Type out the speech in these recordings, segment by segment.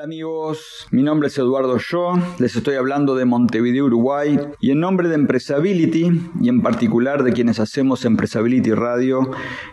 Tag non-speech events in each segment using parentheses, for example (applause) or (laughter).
Amigos? Mi nombre es Eduardo Yo, les estoy hablando de Montevideo, Uruguay, y en nombre de Empresability, y en particular de quienes hacemos Empresability Radio,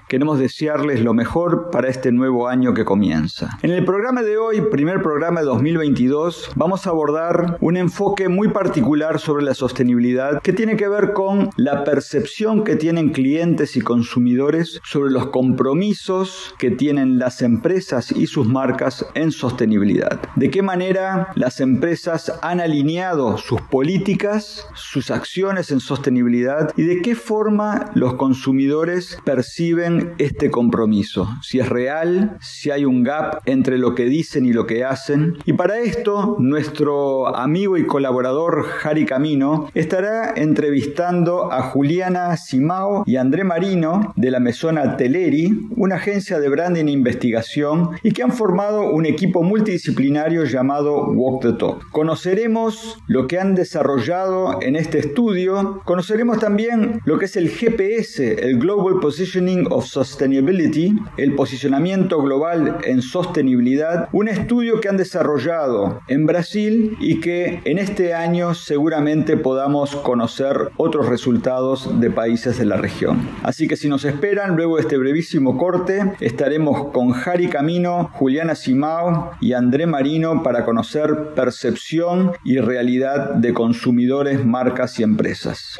queremos desearles lo mejor para este nuevo año que comienza. En el programa de hoy, primer programa de 2022, vamos a abordar un enfoque muy particular sobre la sostenibilidad que tiene que ver con la percepción que tienen clientes y consumidores sobre los compromisos que tienen las empresas y sus marcas en sostenibilidad de qué manera las empresas han alineado sus políticas, sus acciones en sostenibilidad y de qué forma los consumidores perciben este compromiso, si es real, si hay un gap entre lo que dicen y lo que hacen. Y para esto, nuestro amigo y colaborador Jari Camino estará entrevistando a Juliana Simao y André Marino de la Mesona Teleri, una agencia de branding e investigación y que han formado un equipo multidisciplinario llamado Walk the Talk. Conoceremos lo que han desarrollado en este estudio, conoceremos también lo que es el GPS, el Global Positioning of Sustainability, el posicionamiento global en sostenibilidad, un estudio que han desarrollado en Brasil y que en este año seguramente podamos conocer otros resultados de países de la región. Así que si nos esperan, luego de este brevísimo corte, estaremos con Jari Camino, Juliana Simao y André Marino para conocer percepción y realidad de consumidores, marcas y empresas.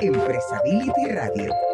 Empresability Radio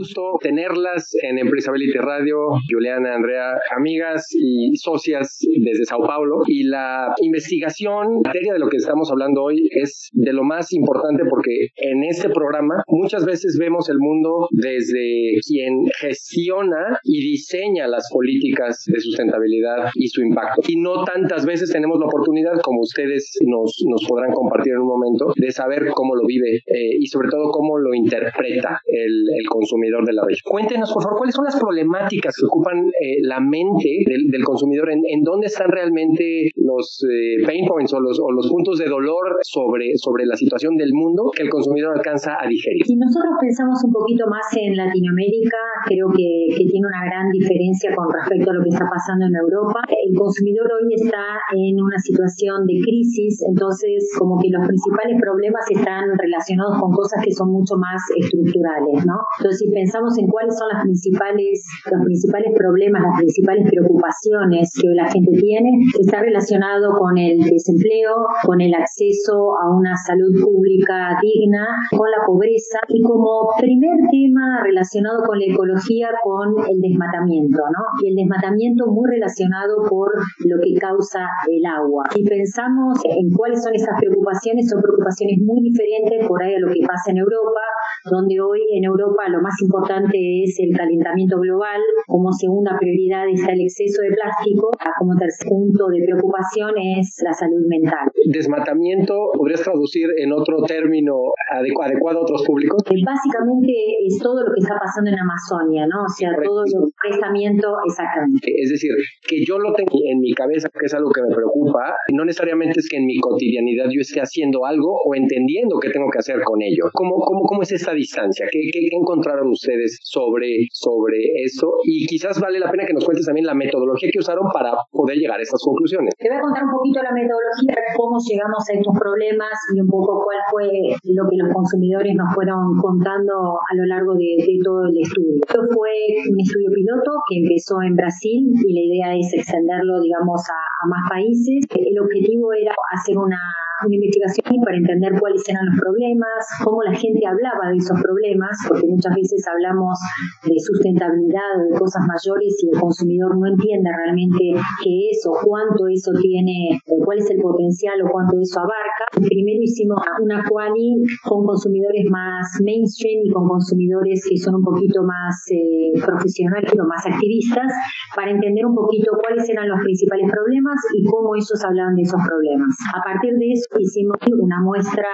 gusto tenerlas en Empresability Radio, Juliana, Andrea, amigas y socias desde Sao Paulo. Y la investigación, materia de lo que estamos hablando hoy, es de lo más importante porque en este programa muchas veces vemos el mundo desde quien gestiona y diseña las políticas de sustentabilidad y su impacto. Y no tantas veces tenemos la oportunidad, como ustedes nos, nos podrán compartir en un momento, de saber cómo lo vive eh, y sobre todo cómo lo interpreta el, el consumidor de la región. Cuéntenos, por favor, cuáles son las problemáticas que ocupan eh, la mente del, consumidor, en, dónde están realmente los eh, pain points o los, o los puntos de dolor sobre, sobre la situación del mundo que el consumidor alcanza a digerir. Si nosotros pensamos un poquito más en Latinoamérica, creo que, que tiene una gran diferencia con respecto a lo que está pasando en Europa. El consumidor hoy está en una situación de crisis, entonces como que los principales problemas están relacionados con cosas que son mucho más estructurales, ¿no? Entonces, pensamos en cuáles son las principales, los principales problemas, las principales preocupaciones que la gente tiene, está relacionado con el desempleo, con el acceso a una salud pública digna, con la pobreza y como primer tema relacionado con la ecología, con el desmatamiento, ¿no? Y el desmatamiento muy relacionado por lo que causa el agua. Y pensamos en cuáles son esas preocupaciones, son preocupaciones muy diferentes por ahí a lo que pasa en Europa, donde hoy en Europa lo más importante es el calentamiento global, como segunda prioridad está el exceso de plástico, como tercer punto de preocupación es la salud mental. Desmatamiento, ¿podrías traducir en otro término adecuado a otros públicos? Básicamente es todo lo que está pasando en Amazonia, ¿no? O sea, todo el prestamiento, exactamente. Es decir, que yo lo tengo en mi cabeza, que es algo que me preocupa, no necesariamente es que en mi cotidianidad yo esté haciendo algo o entendiendo qué tengo que hacer con ello. ¿Cómo, cómo, cómo es esta distancia? ¿Qué, qué encontraron ustedes? sobre, sobre eso y quizás vale la pena que nos cuentes también la metodología que usaron para poder llegar a estas conclusiones. Te voy a contar un poquito la metodología, cómo llegamos a estos problemas y un poco cuál fue lo que los consumidores nos fueron contando a lo largo de, todo el estudio. Esto fue un estudio piloto que empezó en Brasil y la idea es extenderlo, digamos, a, a más países. El objetivo era hacer una una investigación para entender cuáles eran los problemas, cómo la gente hablaba de esos problemas, porque muchas veces hablamos de sustentabilidad o de cosas mayores y el consumidor no entiende realmente qué es o cuánto eso tiene, o cuál es el potencial o cuánto eso abarca. Primero hicimos una quali con consumidores más mainstream y con consumidores que son un poquito más eh, profesionales o más activistas para entender un poquito cuáles eran los principales problemas y cómo ellos hablaban de esos problemas. A partir de eso hicimos una muestra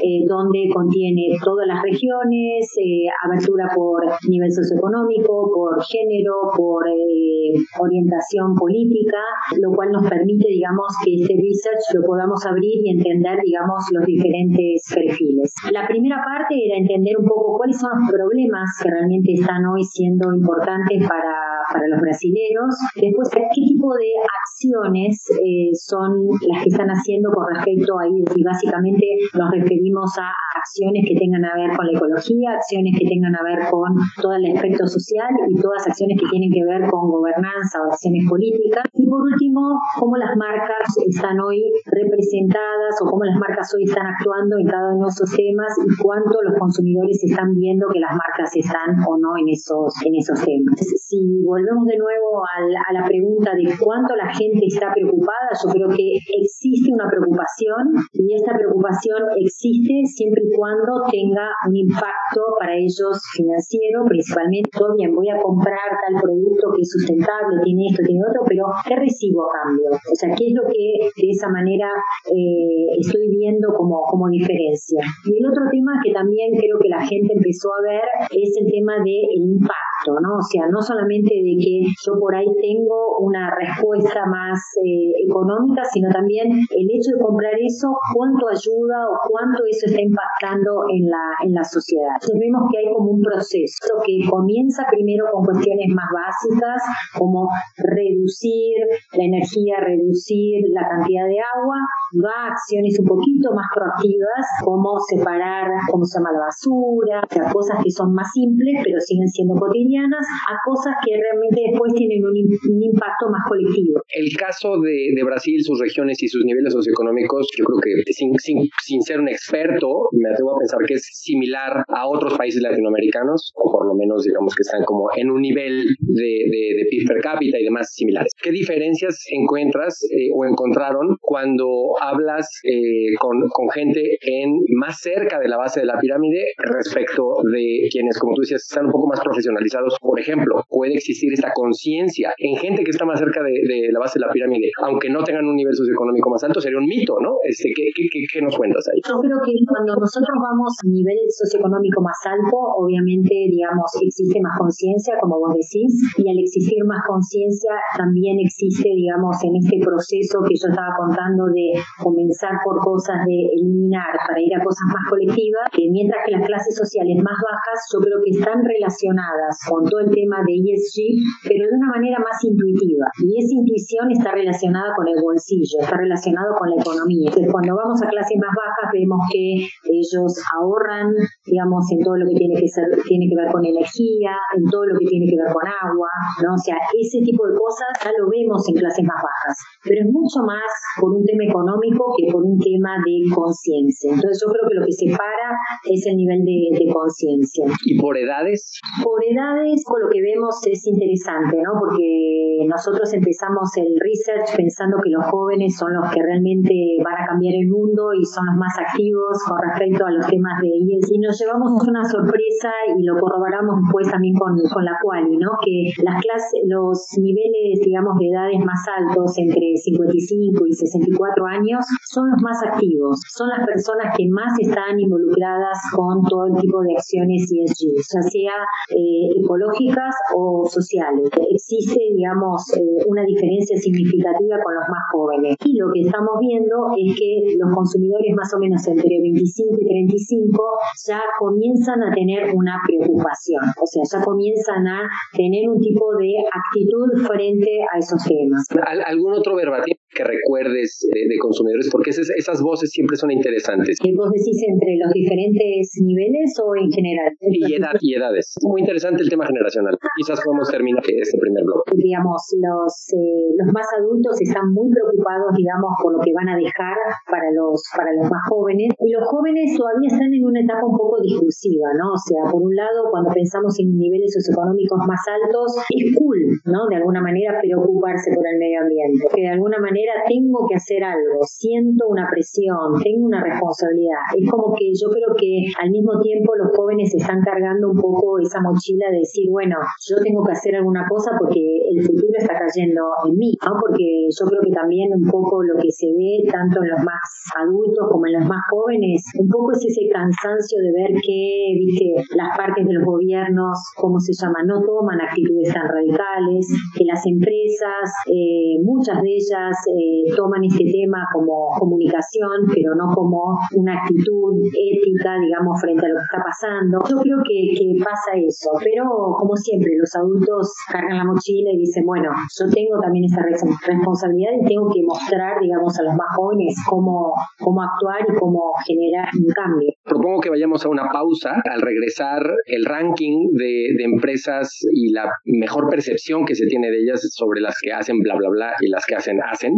eh, donde contiene todas las regiones, eh, abertura por nivel socioeconómico, por género, por eh, orientación política, lo cual nos permite, digamos, que este research lo podamos abrir y entender, digamos, los diferentes perfiles. La primera parte era entender un poco cuáles son los problemas que realmente están hoy siendo importantes para, para los brasileños. Después, qué tipo de acciones eh, son las que están haciendo con respecto a y básicamente nos referimos a acciones que tengan a ver con la ecología, acciones que tengan a ver con todo el aspecto social y todas acciones que tienen que ver con gobernanza o acciones políticas. Y por último, cómo las marcas están hoy representadas o cómo las marcas hoy están actuando en cada uno de esos temas y cuánto los consumidores están viendo que las marcas están o no en esos, en esos temas. Si volvemos de nuevo a la pregunta de cuánto la gente está preocupada, yo creo que existe una preocupación y esta preocupación existe siempre y cuando tenga un impacto para ellos financiero, principalmente, bien, voy a comprar tal producto que es sustentable, tiene esto, tiene otro, pero ¿qué recibo a cambio? O sea, ¿qué es lo que de esa manera eh, estoy viendo como, como diferencia? Y el otro tema que también creo que la gente empezó a ver es el tema del impacto, ¿no? O sea, no solamente de que yo por ahí tengo una respuesta más eh, económica, sino también el hecho de comprar eso, cuánto ayuda o cuánto eso está impactando en la, en la sociedad. Entonces vemos que hay como un proceso que comienza primero con cuestiones más básicas, como reducir la energía, reducir la cantidad de agua, va a acciones un poquito más proactivas, como separar, cómo se llama la basura, o sea, cosas que son más simples, pero siguen siendo cotidianas, a cosas que realmente después tienen un, impacto más colectivo. El caso de, de Brasil, sus regiones y sus niveles socioeconómicos, yo creo que sin, sin, sin, ser un experto, me atrevo a pensar que es similar a otros países latinoamericanos, o por lo menos digamos que están como en un nivel de, de, PIB per cápita y demás similares. ¿Qué diferencias encuentras eh, o encontraron cuando hablas eh, con, con gente en más cerca de la base de la pirámide respecto de quienes, como tú decías, están un poco más profesionalizados? Por ejemplo, puede existir esta conciencia en gente que está más cerca de, la base de la pirámide, aunque no tengan un nivel socioeconómico más alto, sería un mito, ¿no? Este, ¿qué, qué, qué, nos cuentas ahí? Yo creo que cuando nosotros vamos a nivel socioeconómico más alto, obviamente, digamos, existe más conciencia, como vos decís, y al existir más conciencia también existe, digamos, en este proceso que yo estaba contando de comenzar por cosas de eliminar para ir a cosas más colectivas, que mientras que las clases sociales más bajas yo creo que están relacionadas con todo el tema de ESG, pero de una manera más intuitiva. Y esa intuición está relacionada con el bolsillo, está relacionado con la economía. Entonces, cuando vamos a clases más bajas vemos que ellos ahorran, digamos, en todo lo que tiene que ser, tiene que ver con energía, en todo lo que tiene que ver con agua, ¿no? O sea, ese tipo de cosas ya lo vemos en clases más bajas, pero es mucho más por un tema económico que por un tema de conciencia. Entonces yo creo que lo que separa es el nivel de, de conciencia. ¿Y por edades? Por edades, con lo que vemos es interesante, ¿no? Porque nosotros empezamos el research pensando que los jóvenes son los que realmente van a cambiar el mundo y son los más activos con respecto a los temas de IES. Y nos llevamos una sorpresa y lo corroboramos después también con, con la Quali, ¿no? Que las clases, los niveles, digamos, de edades más altos, entre 55 y 64 años, son los más activos. Son las personas que más están involucradas con todo el tipo de acciones ESG, ya sea eh, ecológicas o sociales. Existe, digamos, eh, una diferencia significativa con los más jóvenes. Y lo que estamos viendo es que los consumidores más o menos entre 25 y 35 ya comienzan a tener una preocupación, o sea, ya comienzan a tener un tipo de actitud frente a esos temas. ¿Algún otro verbatim que recuerdes de, consumidores? Porque esas, esas, voces siempre son interesantes. ¿Vos decís entre los diferentes niveles o en general? Y, edad, y edades. Muy interesante el tema generacional. Quizás podemos terminar este primer bloque. Digamos, los, eh, los más adultos están muy preocupados, digamos, por lo que van a dejar para los, para los más jóvenes. Y los jóvenes todavía están en una etapa un poco discursiva, ¿no? O sea, por un lado, cuando pensamos en niveles socioeconómicos más altos, es cool, ¿no? De alguna manera preocuparse por el medio ambiente. Que de alguna manera tengo que hacer algo. Siento una presión, tengo una responsabilidad. Es como que yo creo que al mismo tiempo los jóvenes están cargando un poco esa mochila de decir, bueno, yo tengo que hacer alguna cosa porque el futuro está cayendo en mí, ¿no? Porque yo creo que también un poco lo que se ve tanto en los más adultos como en los más jóvenes, un poco es ese cansancio de ver que, viste, las partes de los gobiernos, ¿cómo se llama? No toman actitudes tan radicales, que las empresas, eh, muchas de ellas eh, toman este tema como comunicación, pero no como una actitud ética, digamos, frente a lo que está pasando. Yo creo que, que pasa eso, pero como siempre, los adultos cargan la mochila y dicen, bueno, yo tengo también esa responsabilidad y tengo que mostrar, digamos, a los más jóvenes cómo, cómo actuar y cómo generar un cambio. Propongo que vayamos a una pausa. Al regresar, el ranking de, de empresas y la mejor percepción que se tiene de ellas sobre las que hacen bla, bla, bla y las que hacen, hacen.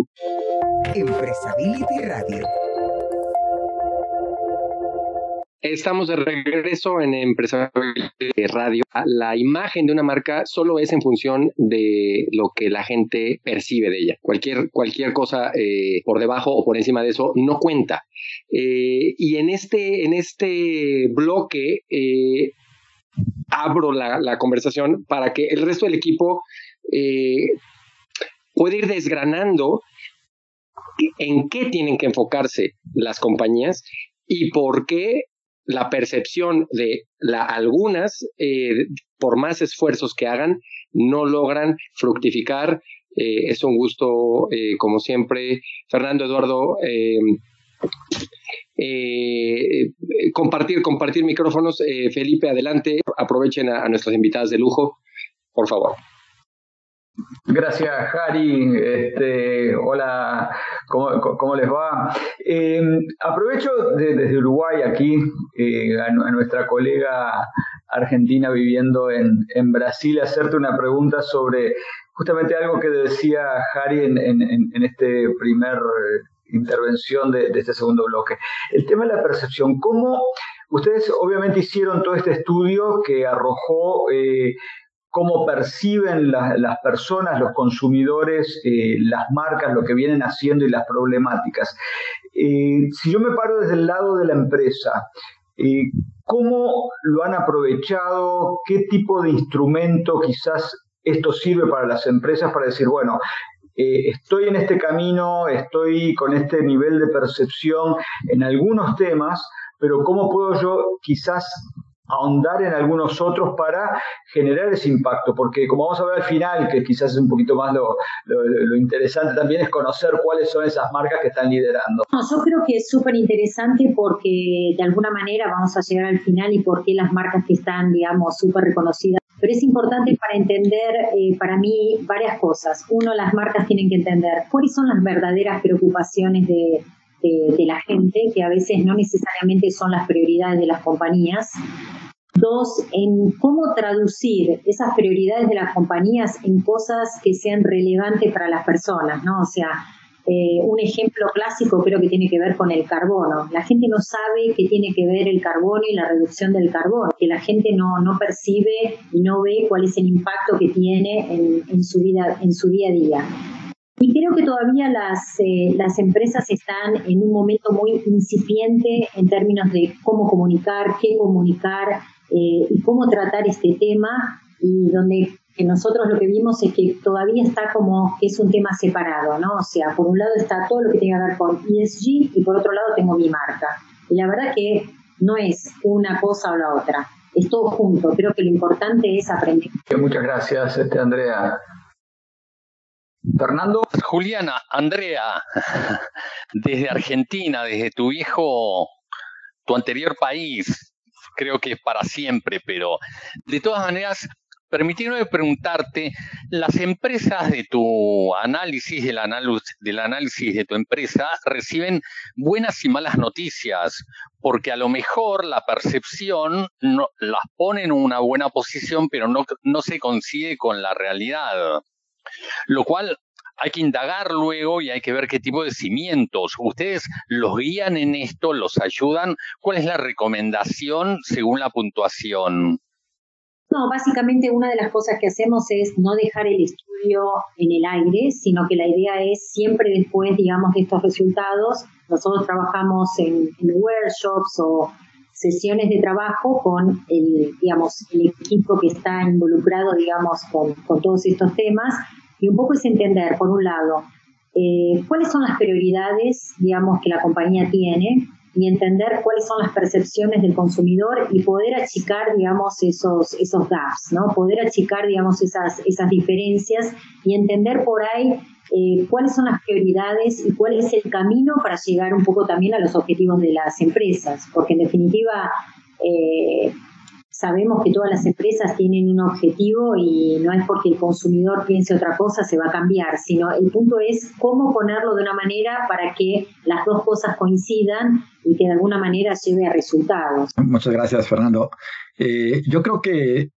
Radio. Estamos de regreso en Empresa Radio. La imagen de una marca solo es en función de lo que la gente percibe de ella. Cualquier, cualquier cosa eh, por debajo o por encima de eso no cuenta. Eh, y en este, en este bloque eh, abro la, conversación para que el resto del equipo pueda ir desgranando en qué tienen que enfocarse las compañías y por qué la percepción de la, algunas, eh, por más esfuerzos que hagan, no logran fructificar. Eh, es un gusto, eh, como siempre, Fernando Eduardo. compartir, compartir micrófonos. Felipe, adelante. Aprovechen a nuestras invitadas de lujo, por favor. Gracias, Jari. Este, hola, ¿cómo, les va? Eh, aprovecho desde Uruguay aquí eh, a, nuestra colega argentina viviendo en, Brasil hacerte una pregunta sobre justamente algo que decía Jari en, en, este primer intervención de, este segundo bloque. El tema de la percepción. ¿Cómo ustedes obviamente hicieron todo este estudio que arrojó... Eh, cómo perciben las personas, los consumidores, eh, las marcas, lo que vienen haciendo y las problemáticas. Eh, si yo me paro desde el lado de la empresa, eh, ¿cómo lo han aprovechado? ¿Qué tipo de instrumento quizás esto sirve para las empresas para decir, bueno, estoy en este camino, estoy con este nivel de percepción en algunos temas, pero ¿cómo puedo yo quizás ahondar en algunos otros para generar ese impacto, porque como vamos a ver al final, que quizás es un poquito más lo, interesante también es conocer cuáles son esas marcas que están liderando. yo creo que es súper interesante porque de alguna manera vamos a llegar al final y por qué las marcas que están, digamos, súper reconocidas. Pero es importante para entender, eh, para mí, varias cosas. Uno, las marcas tienen que entender cuáles son las verdaderas preocupaciones de, de, la gente, que a veces no necesariamente son las prioridades de las compañías. Dos, en cómo traducir esas prioridades de las compañías en cosas que sean relevantes para las personas, ¿no? O sea, eh, un ejemplo clásico creo que tiene que ver con el carbono. La gente no sabe qué tiene que ver el carbono y la reducción del carbono, que la gente no, no percibe y no ve cuál es el impacto que tiene en, en, su vida, en su día a día. Y creo que todavía las, eh, las empresas están en un momento muy incipiente en términos de cómo comunicar, qué comunicar eh, y cómo tratar este tema y donde nosotros lo que vimos es que todavía está como que es un tema separado, ¿no? O sea, por un lado está todo lo que tiene que ver con ESG y por otro lado tengo mi marca. Y la verdad que no es una cosa o la otra, es todo junto. Creo que lo importante es aprender. Muchas gracias, este, Andrea. Fernando. Juliana, Andrea, (laughs) desde Argentina, desde tu viejo, tu anterior país, creo que para siempre, pero de todas maneras, permíteme preguntarte, las empresas de tu análisis, del, del análisis de tu empresa, reciben buenas y malas noticias, porque a lo mejor la percepción no, las pone en una buena posición, pero no, no se consigue con la realidad. Lo cual hay que indagar luego y hay que ver qué tipo de cimientos. Ustedes los guían en esto, los ayudan. ¿Cuál es la recomendación según la puntuación? No, básicamente una de las cosas que hacemos es no dejar el estudio en el aire, sino que la idea es siempre después, digamos, de estos resultados, nosotros trabajamos en, workshops o sesiones de trabajo con el, digamos, el equipo que está involucrado, digamos, con, todos estos temas y un poco es entender, por un lado, eh, cuáles son las prioridades, digamos, que la compañía tiene y entender cuáles son las percepciones del consumidor y poder achicar, digamos, esos, esos gaps, ¿no? Poder achicar, digamos, esas, esas diferencias y entender por ahí eh, cuáles son las prioridades y cuál es el camino para llegar un poco también a los objetivos de las empresas, porque en definitiva, eh, sabemos que todas las empresas tienen un objetivo y no es porque el consumidor piense otra cosa se va a cambiar, sino el punto es cómo ponerlo de una manera para que las dos cosas coincidan y que de alguna manera lleve a resultados. Muchas gracias, Fernando. Eh, yo creo que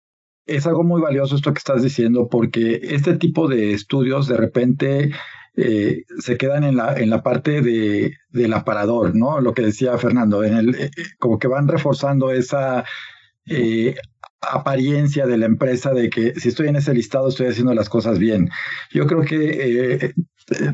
es algo muy valioso esto que estás diciendo porque este tipo de estudios de repente eh, se quedan en la, en la parte de, del aparador, ¿no? Lo que decía Fernando, eh, como que van reforzando esa eh, apariencia de la empresa de que si estoy en ese listado estoy haciendo las cosas bien. Yo creo que eh,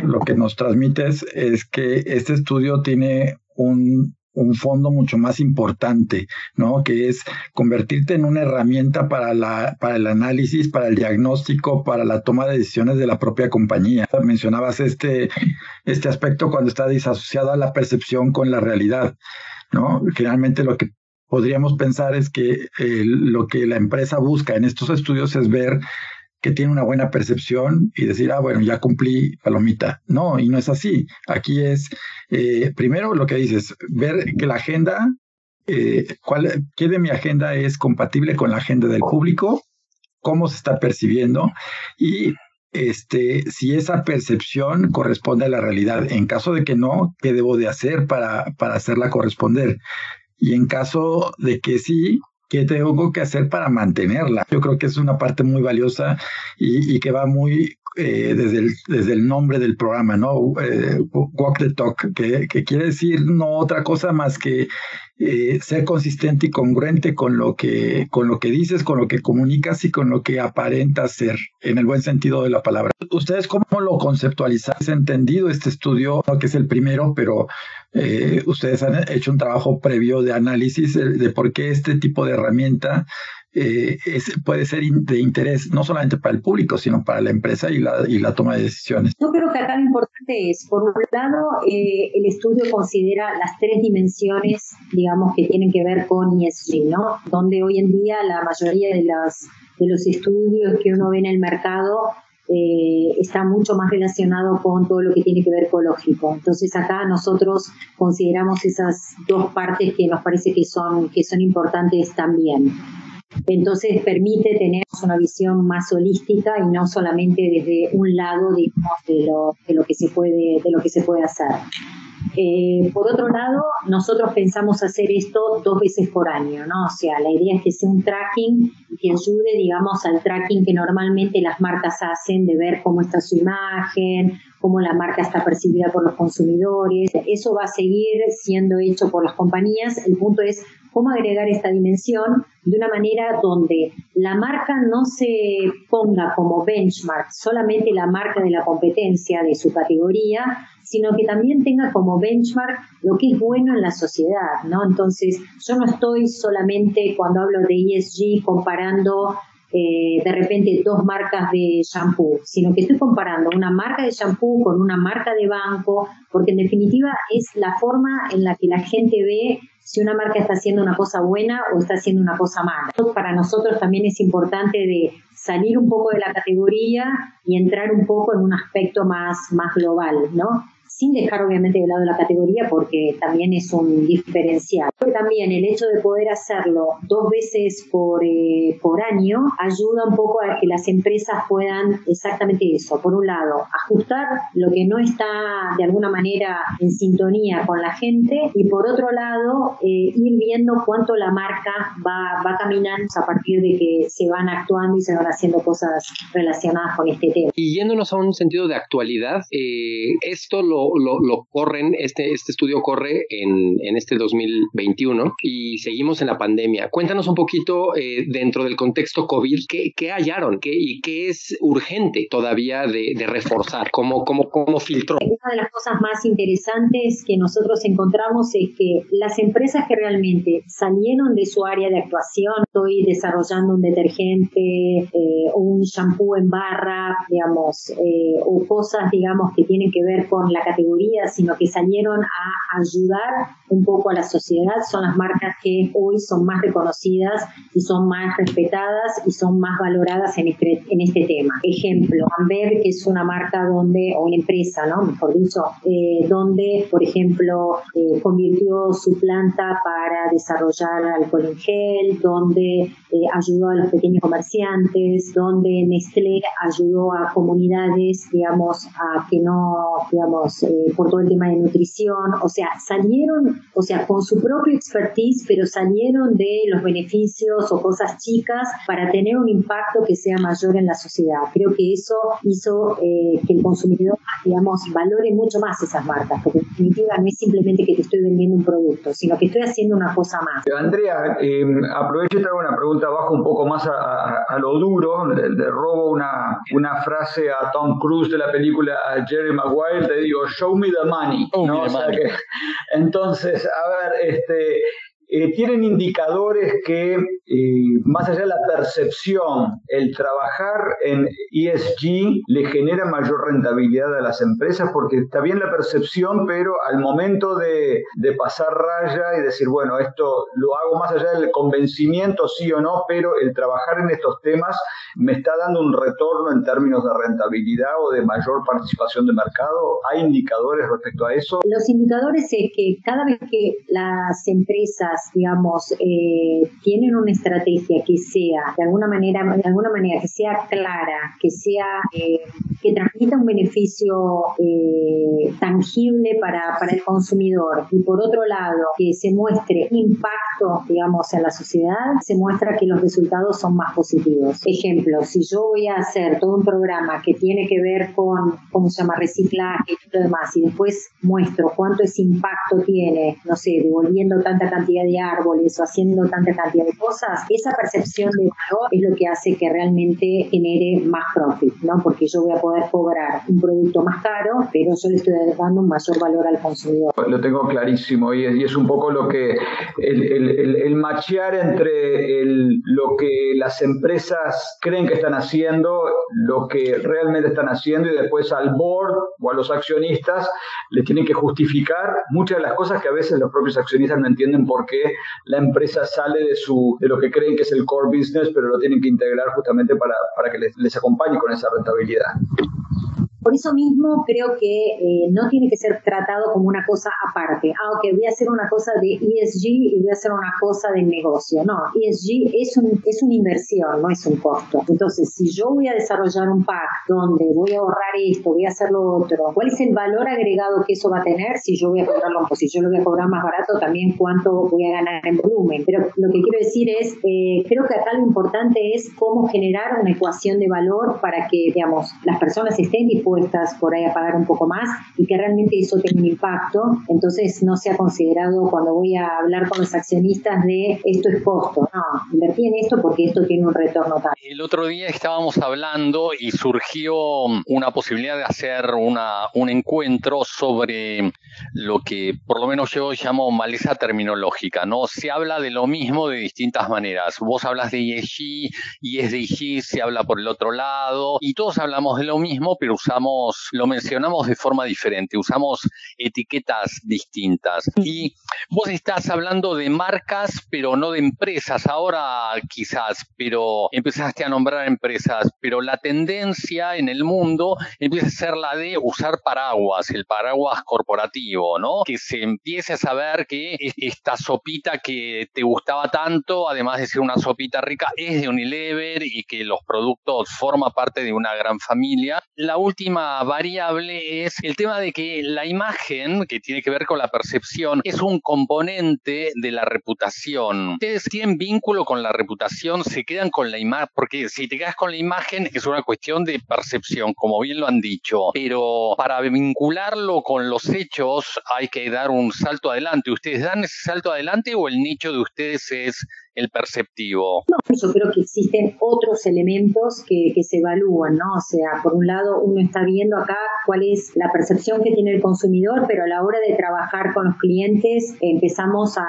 lo que nos transmites es que este estudio tiene un, un fondo mucho más importante, ¿no? Que es convertirte en una herramienta para, la, para el análisis, para el diagnóstico, para la toma de decisiones de la propia compañía. Mencionabas este, este aspecto cuando está disasociado a la percepción con la realidad. ¿no? Generalmente lo que podríamos pensar es que eh, lo que la empresa busca en estos estudios es ver que tiene una buena percepción y decir, ah, bueno, ya cumplí palomita. No, y no es así. Aquí es, eh, primero lo que dices, ver que la agenda, eh, cuál, qué de mi agenda es compatible con la agenda del público, cómo se está percibiendo y este, si esa percepción corresponde a la realidad. En caso de que no, ¿qué debo de hacer para, para hacerla corresponder? Y en caso de que sí, ¿qué tengo que hacer para mantenerla? Yo creo que es una parte muy valiosa y, que va muy eh, desde, el, desde el nombre del programa, ¿no? Eh, walk the talk, que, que, quiere decir no otra cosa más que eh, ser consistente y congruente con lo que con lo que dices, con lo que comunicas y con lo que aparentas ser, en el buen sentido de la palabra. ¿Ustedes cómo lo conceptualizan? ¿Han entendido este estudio, que es el primero, pero eh, ustedes han hecho un trabajo previo de análisis de por qué este tipo de herramienta eh, puede ser de interés no solamente para el público, sino para la empresa y la, y la toma de decisiones. Yo creo que acá lo importante es, por un lado, eh, el estudio considera las tres dimensiones, digamos, que tienen que ver con ESG, ¿no? Donde hoy en día la mayoría de, las, de los estudios que uno ve en el mercado eh, está mucho más relacionado con todo lo que tiene que ver ecológico. Entonces acá nosotros consideramos esas dos partes que nos parece que son, que son importantes también. Entonces permite tener una visión más holística y no solamente desde un lado, de lo, de lo que se puede, de lo que se puede hacer. Eh, por otro lado, nosotros pensamos hacer esto dos veces por año, ¿no? O sea, la idea es que sea un tracking que ayude, digamos, al tracking que normalmente las marcas hacen de ver cómo está su imagen, cómo la marca está percibida por los consumidores. Eso va a seguir siendo hecho por las compañías. El punto es cómo agregar esta dimensión de una manera donde la marca no se ponga como benchmark solamente la marca de la competencia de su categoría, sino que también tenga como benchmark lo que es bueno en la sociedad, ¿no? Entonces, yo no estoy solamente cuando hablo de ESG comparando eh, de repente dos marcas de shampoo, sino que estoy comparando una marca de shampoo con una marca de banco, porque en definitiva es la forma en la que la gente ve si una marca está haciendo una cosa buena o está haciendo una cosa mala. Para nosotros también es importante de salir un poco de la categoría y entrar un poco en un aspecto más, más global, ¿no? Sin dejar obviamente de lado la categoría porque también es un diferencial. También el hecho de poder hacerlo dos veces por, eh, por año ayuda un poco a que las empresas puedan exactamente eso. Por un lado, ajustar lo que no está de alguna manera en sintonía con la gente y por otro lado, eh, ir viendo cuánto la marca va, va caminando a partir de que se van actuando y se van haciendo cosas relacionadas con este tema. Y yéndonos a un sentido de actualidad, eh, esto lo, lo, corren, este, este estudio corre en, en, este 2021 y seguimos en la pandemia. Cuéntanos un poquito eh, dentro del contexto COVID, ¿qué, qué hallaron ¿Qué, y qué es urgente todavía de, de reforzar? ¿Cómo, cómo, ¿Cómo filtró? Una de las cosas más interesantes que nosotros encontramos es que las empresas que realmente salieron de su área de actuación, estoy desarrollando un detergente eh, un shampoo en barra, digamos, eh, o cosas, digamos, que tienen que ver con la categoría, sino que salieron a ayudar un poco a la sociedad, son las marcas que hoy son más reconocidas y son más respetadas y son más valoradas en este, en este tema. Ejemplo, Amber, que es una marca donde, o una empresa, ¿no? Mejor dicho, eh, donde, por ejemplo, convirtió su planta para desarrollar alcohol en gel, donde ayudó a los pequeños comerciantes, donde Nestlé ayudó a comunidades, digamos, a que no, digamos, eh, por todo el tema de nutrición, o sea, salieron, o sea, con su propio expertise, pero salieron de los beneficios o cosas chicas para tener un impacto que sea mayor en la sociedad. Creo que eso hizo eh, que el consumidor, digamos, valore mucho más esas marcas, porque en definitiva no es simplemente que te estoy vendiendo un producto, sino que estoy haciendo una cosa más. Andrea, eh, aprovecho y traigo una pregunta abajo un poco más a, lo duro, le, robo una, una frase a Tom Cruise de la película Jerry Maguire, te digo, show me the money. ¿no? entonces, a ver, este, eh, tienen indicadores que, eh, más allá de la percepción, el trabajar en ESG le genera mayor rentabilidad a las empresas porque está bien la percepción, pero al momento de, de pasar raya y decir, bueno, esto lo hago más allá del convencimiento, sí o no, pero el trabajar en estos temas me está dando un retorno en términos de rentabilidad o de mayor participación de mercado. ¿Hay indicadores respecto a eso? Los indicadores es que cada vez que las empresas digamos, eh, tienen una estrategia que sea, de alguna manera, de alguna manera, que sea clara, que sea, eh, que transmita un beneficio eh, tangible para, para el consumidor y por otro lado, que se muestre impacto, digamos, en la sociedad, se muestra que los resultados son más positivos. Ejemplo, si yo voy a hacer todo un programa que tiene que ver con, ¿cómo se llama?, reciclaje y lo demás, y después muestro cuánto ese impacto tiene, no sé, devolviendo tanta cantidad de árboles o haciendo tanta cantidad de cosas, esa percepción de valor es lo que hace que realmente genere más profit, ¿no? Porque yo voy a poder cobrar un producto más caro, pero yo le estoy dando un mayor valor al consumidor. Lo tengo clarísimo y es, un poco lo que el, el, el, machear entre lo que las empresas creen que están haciendo, lo que realmente están haciendo y después al board o a los accionistas les tienen que justificar muchas de las cosas que a veces los propios accionistas no entienden por qué la empresa sale de, su, de lo que creen que es el core business, pero lo tienen que integrar justamente para, para que les, les acompañe con esa rentabilidad. Por eso mismo creo que eh, no tiene que ser tratado como una cosa aparte. Ah, ok, voy a hacer una cosa de ESG y voy a hacer una cosa de negocio. No, ESG es, un, es una inversión, no es un costo. Entonces, si yo voy a desarrollar un pack donde voy a ahorrar esto, voy a hacer lo otro, ¿cuál es el valor agregado que eso va a tener si yo voy a cobrarlo? Pues si yo lo voy a cobrar más barato, también cuánto voy a ganar en volumen. Pero lo que quiero decir es, eh, creo que acá lo importante es cómo generar una ecuación de valor para que, digamos, las personas estén dispuestas dispuestas por ahí a pagar un poco más y que realmente eso tenga un impacto. Entonces no sea considerado cuando voy a hablar con los accionistas de esto es costo. No, invertí en esto porque esto tiene un retorno tal. El otro día estábamos hablando y surgió una posibilidad de hacer una, un encuentro sobre lo que por lo menos yo llamo maleza terminológica, ¿no? Se habla de lo mismo de distintas maneras. Vos hablas de ESG y ESG se habla por el otro lado y todos hablamos de lo mismo, pero usamos lo mencionamos de forma diferente, usamos etiquetas distintas. Y vos estás hablando de marcas, pero no de empresas. Ahora quizás, pero empezaste a nombrar empresas, pero la tendencia en el mundo empieza a ser la de usar paraguas, el paraguas corporativo, ¿no? Que se empiece a saber que esta sopita que te gustaba tanto, además de ser una sopita rica, es de Unilever y que los productos forman parte de una gran familia. La última variable es el tema de que la imagen, que tiene que ver con la percepción, es un componente de la reputación. Ustedes tienen vínculo con la reputación, se quedan con la imagen, porque si te quedas con la imagen es una cuestión de percepción, como bien lo han dicho, pero para vincularlo con los hechos hay que dar un salto adelante. ¿Ustedes dan ese salto adelante o el nicho de ustedes es el perceptivo? No, yo creo que existen otros elementos que, se evalúan, ¿no? O sea, por un lado uno está viendo acá cuál es la percepción que tiene el consumidor, pero a la hora de trabajar con los clientes empezamos a,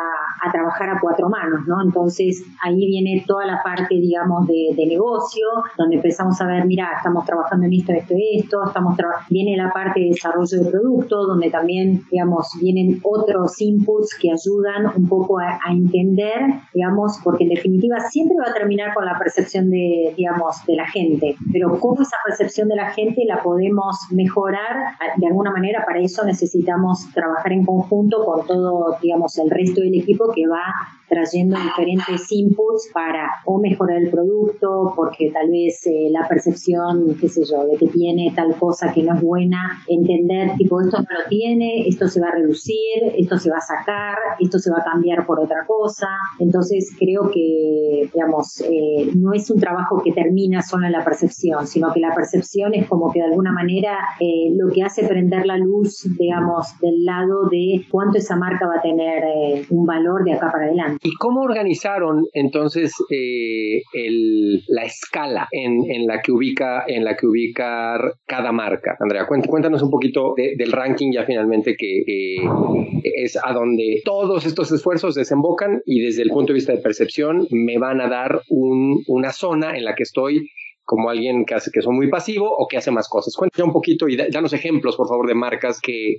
trabajar a cuatro manos, ¿no? Entonces ahí viene toda la parte, digamos, de, negocio, donde empezamos a ver, mira, estamos trabajando en esto, esto, esto, estamos viene la parte de desarrollo de producto, donde también, digamos, vienen otros inputs que ayudan un poco a entender, digamos, porque en definitiva siempre va a terminar con la percepción de, digamos, de la gente, pero cómo esa percepción de la gente la podemos mejorar de alguna manera, para eso necesitamos trabajar en conjunto con todo, digamos, el resto del equipo que va trayendo diferentes inputs para o mejorar el producto, porque tal vez eh, la percepción, qué sé yo, de que tiene tal cosa que no es buena, entender, tipo, esto no lo tiene, esto se va a reducir, esto se va a sacar, esto se va a cambiar por otra cosa. Entonces, creo que, digamos, eh, no es un trabajo que termina solo en la percepción, sino que la percepción es como que de alguna manera eh, lo que hace prender la luz, digamos, del lado de cuánto esa marca va a tener eh, un valor de acá para adelante. ¿Y cómo organizaron entonces el, la escala en, en, la que ubica en la que ubicar cada marca? Andrea, cuéntanos un poquito del ranking ya finalmente que es a donde todos estos esfuerzos desembocan y desde el punto de vista de percepción me van a dar una zona en la que estoy como alguien que hace que son muy pasivo o que hace más cosas. Cuéntame un poquito y danos ejemplos, por favor, de marcas que,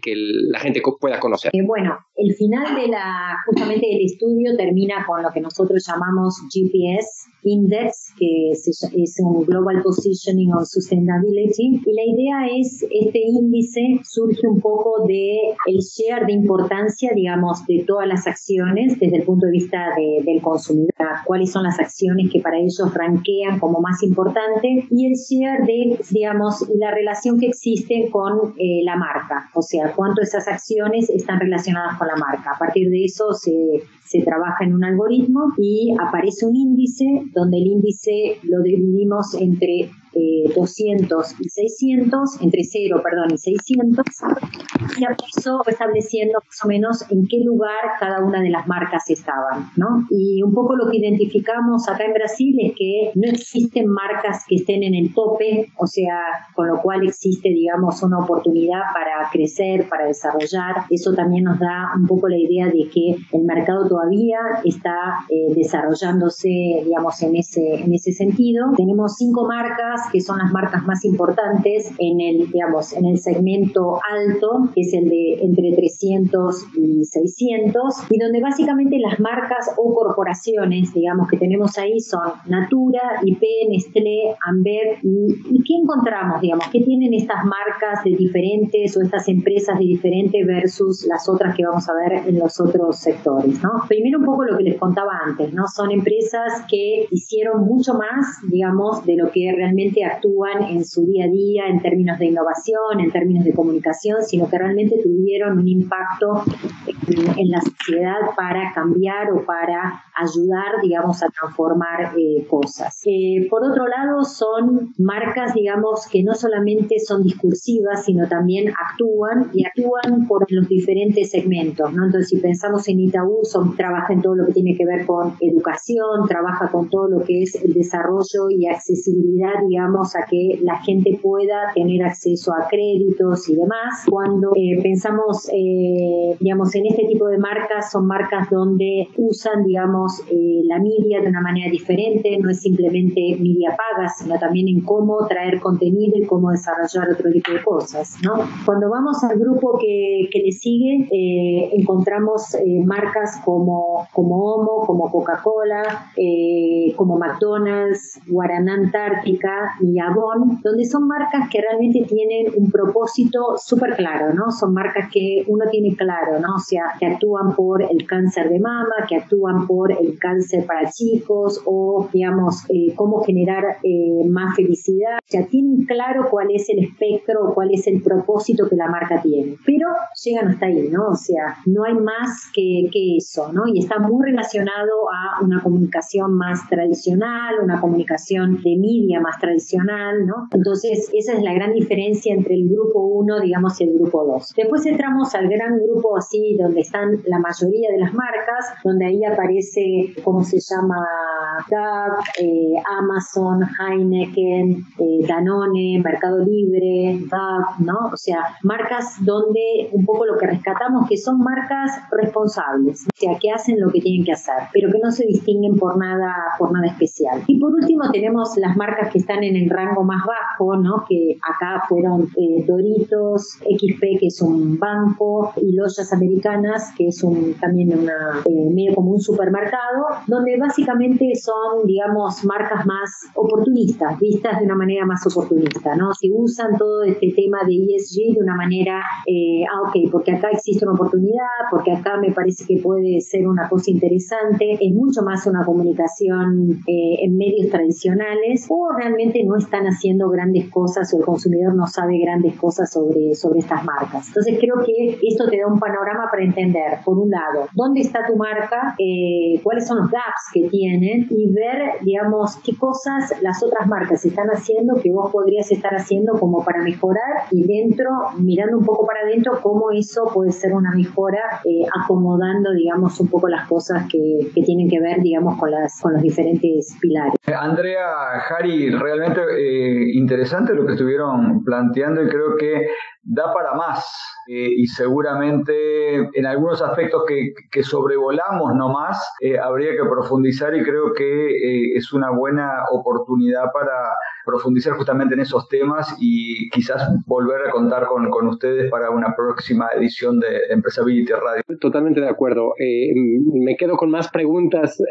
la gente pueda conocer. Eh, bueno, el final de la justamente del estudio termina con lo que nosotros llamamos GPS Index, que es, un Global Positioning on Sustainability. Y la idea es, este índice surge un poco de el share de importancia, digamos, de todas las acciones desde el punto de vista del consumidor. Cuáles son las acciones que para ellos ranquean como más importantes y el share de, digamos, la relación que existe con eh, la marca. O sea, cuánto esas acciones están relacionadas con la marca. A partir de eso se, se trabaja en un algoritmo y aparece un índice donde el índice lo dividimos entre 200 eh, y 600, entre 0, perdón, y 600, y eso estableciendo más o menos en qué lugar cada una de las marcas estaban, ¿no? Y un poco lo que identificamos acá en Brasil es que no existen marcas que estén en el tope, o sea, con lo cual existe, digamos, una oportunidad para crecer, para desarrollar. Eso también nos da un poco la idea de que el mercado todavía está eh, desarrollándose, digamos, en ese, en ese sentido. Tenemos cinco marcas que son las marcas más importantes en el, digamos, en el segmento alto, que es el de entre 300 y 600, y donde básicamente las marcas o corporaciones, digamos, que tenemos ahí son Natura, IP, Nestlé, Amber, y, ¿qué encontramos, digamos? ¿Qué tienen estas marcas de diferentes o estas empresas de diferentes versus las otras que vamos a ver en los otros sectores, ¿no? Primero un poco lo que les contaba antes, ¿no? Son empresas que hicieron mucho más, digamos, de lo que realmente actúan en su día a día en términos de innovación, en términos de comunicación, sino que realmente tuvieron un impacto en, la sociedad para cambiar o para ayudar, digamos, a transformar eh, cosas. Eh, por otro lado, son marcas, digamos, que no solamente son discursivas, sino también actúan y actúan por los diferentes segmentos, ¿no? Entonces, si pensamos en Itaú, son, trabaja en todo lo que tiene que ver con educación, trabaja con todo lo que es el desarrollo y accesibilidad, digamos, a que la gente pueda tener acceso a créditos y demás. Cuando eh, pensamos, eh, digamos, en este tipo de marcas, son marcas donde usan, digamos, eh, la media de una manera diferente, no es simplemente media paga, sino también en cómo traer contenido y cómo desarrollar otro tipo de cosas, ¿no? Cuando vamos al grupo que, que le sigue, encontramos marcas como, como Homo, como Coca-Cola, como McDonald's, Guaraná Antártica, y Avon, donde son marcas que realmente tienen un propósito súper claro, ¿no? Son marcas que uno tiene claro, ¿no? O sea, que actúan por el cáncer de mama, que actúan por el cáncer para chicos o, digamos, eh, cómo generar eh, más felicidad. O sea, tienen claro cuál es el espectro cuál es el propósito que la marca tiene. Pero llegan hasta ahí, ¿no? O sea, no hay más que, que eso, ¿no? Y está muy relacionado a una comunicación más tradicional, una comunicación de media más tradicional, ¿no? Entonces, esa es la gran diferencia entre el grupo 1, digamos, y el grupo 2. Después entramos al gran grupo así, donde están la mayoría de las marcas, donde ahí aparece, ¿cómo se llama? DAC, eh, Amazon, Heineken, eh, Danone, Mercado Libre, DAC, ¿no? O sea, marcas donde un poco lo que rescatamos que son marcas responsables, o sea, que hacen lo que tienen que hacer, pero que no se distinguen por nada, por nada especial. Y por último tenemos las marcas que están en el rango más bajo, ¿no? Que acá fueron eh, Doritos, XP, que es un banco, y Loyas Americanas, que es un, también una, medio como un supermercado, donde básicamente son, digamos, marcas más oportunistas, vistas de una manera más oportunista, ¿no? Si usan todo este tema de ESG de una manera, eh, ah, ok, porque acá existe una oportunidad, porque acá me parece que puede ser una cosa interesante, es mucho más una comunicación eh, en medios tradicionales o realmente no están haciendo grandes cosas o el consumidor no sabe grandes cosas sobre, sobre estas marcas. Entonces creo que esto te da un panorama para entender, por un lado, dónde está tu marca, eh, cuáles son los gaps que tienen y ver, digamos, qué cosas las otras marcas están haciendo que vos podrías estar haciendo como para mejorar y dentro, mirando un poco para adentro, cómo eso puede ser una mejora, eh, acomodando, digamos, un poco las cosas que, que, tienen que ver, digamos, con, las, con los diferentes pilares. Andrea, Jari, realmente eh, interesante lo que estuvieron planteando y creo que da para más eh, y seguramente en algunos aspectos que, que sobrevolamos nomás eh, habría que profundizar y creo que eh, es una buena oportunidad para profundizar justamente en esos temas y quizás volver a contar con, con ustedes para una próxima edición de Empresability Radio. Totalmente de acuerdo. me quedo con más preguntas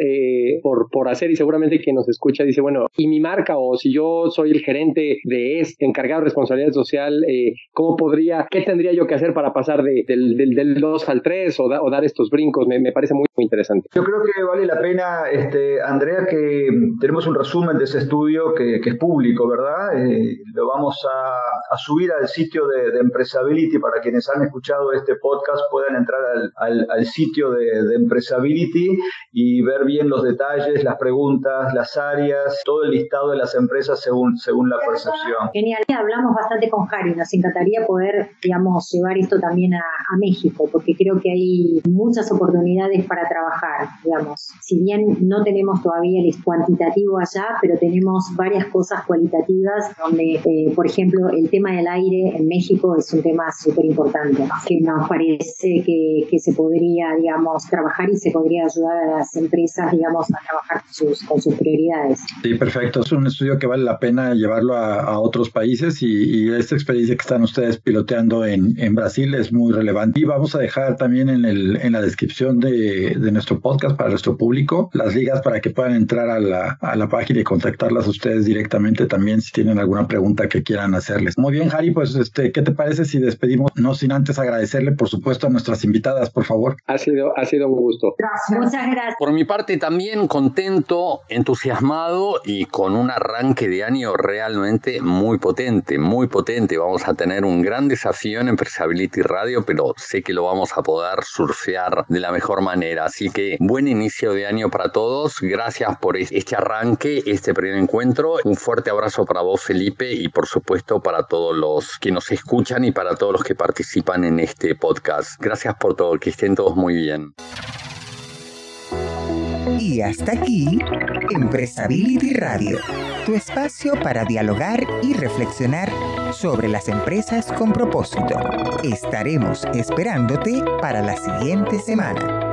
por, por hacer y seguramente quien nos escucha dice, bueno, ¿y mi marca o si yo soy el gerente de este encargado de responsabilidad social, cómo podría, qué tendría yo que hacer para pasar de, del, del, 2 al 3 o, o dar estos brincos? Me, me parece muy, muy, interesante. Yo creo que vale la pena, este, Andrea, que tenemos un resumen de ese estudio que, que es público, ¿verdad? Eh, lo vamos a, a, subir al sitio de, de, Empresability para quienes han escuchado este podcast puedan entrar al, al, al sitio de, de Empresability y ver bien los detalles, las preguntas, las áreas, todo el listado de las empresas según, según la percepción. Genial, hablamos bastante con Harry, nos encantaría poder, digamos, llevar esto también a, a, México, porque creo que hay muchas oportunidades para trabajar, digamos. Si bien no tenemos todavía el cuantitativo allá, pero tenemos varias cosas cualitativas donde, eh, por ejemplo, el tema del aire en México es un tema súper importante, que nos parece que, que, se podría, digamos, trabajar y se podría ayudar a las empresas, digamos, a trabajar sus, con sus prioridades. Sí, perfecto. Es un estudio que vale la pena llevarlo a, otros países y, esta experiencia que están ustedes piloteando en, Brasil es muy relevante. Y vamos a dejar también en, el, en la descripción de, nuestro podcast para nuestro público las ligas para que puedan entrar a la, a la página y contactarlas ustedes directamente también si tienen alguna pregunta que quieran hacerles. Muy bien, Harry, pues este, ¿qué te parece si despedimos? No sin antes agradecerle, por supuesto, a nuestras invitadas, por favor. Ha sido, ha sido un gusto. Gracias. Muchas gracias. Por mi parte también contento, entusiasmado y con un arranque de año realmente muy potente, muy potente. Vamos a tener un gran desafío en Empresability Radio, pero sé que lo vamos a poder surfear de la mejor manera. Así que buen inicio de año para todos. Gracias por este arranque, este primer encuentro. Un fuerte abrazo para vos, Felipe, y por supuesto para todos los que nos escuchan y para todos los que participan en este podcast. Gracias por todo, que estén todos muy bien. Y hasta aquí, Empresability Radio, tu espacio para dialogar y reflexionar sobre las empresas con propósito. Estaremos esperándote para la siguiente semana.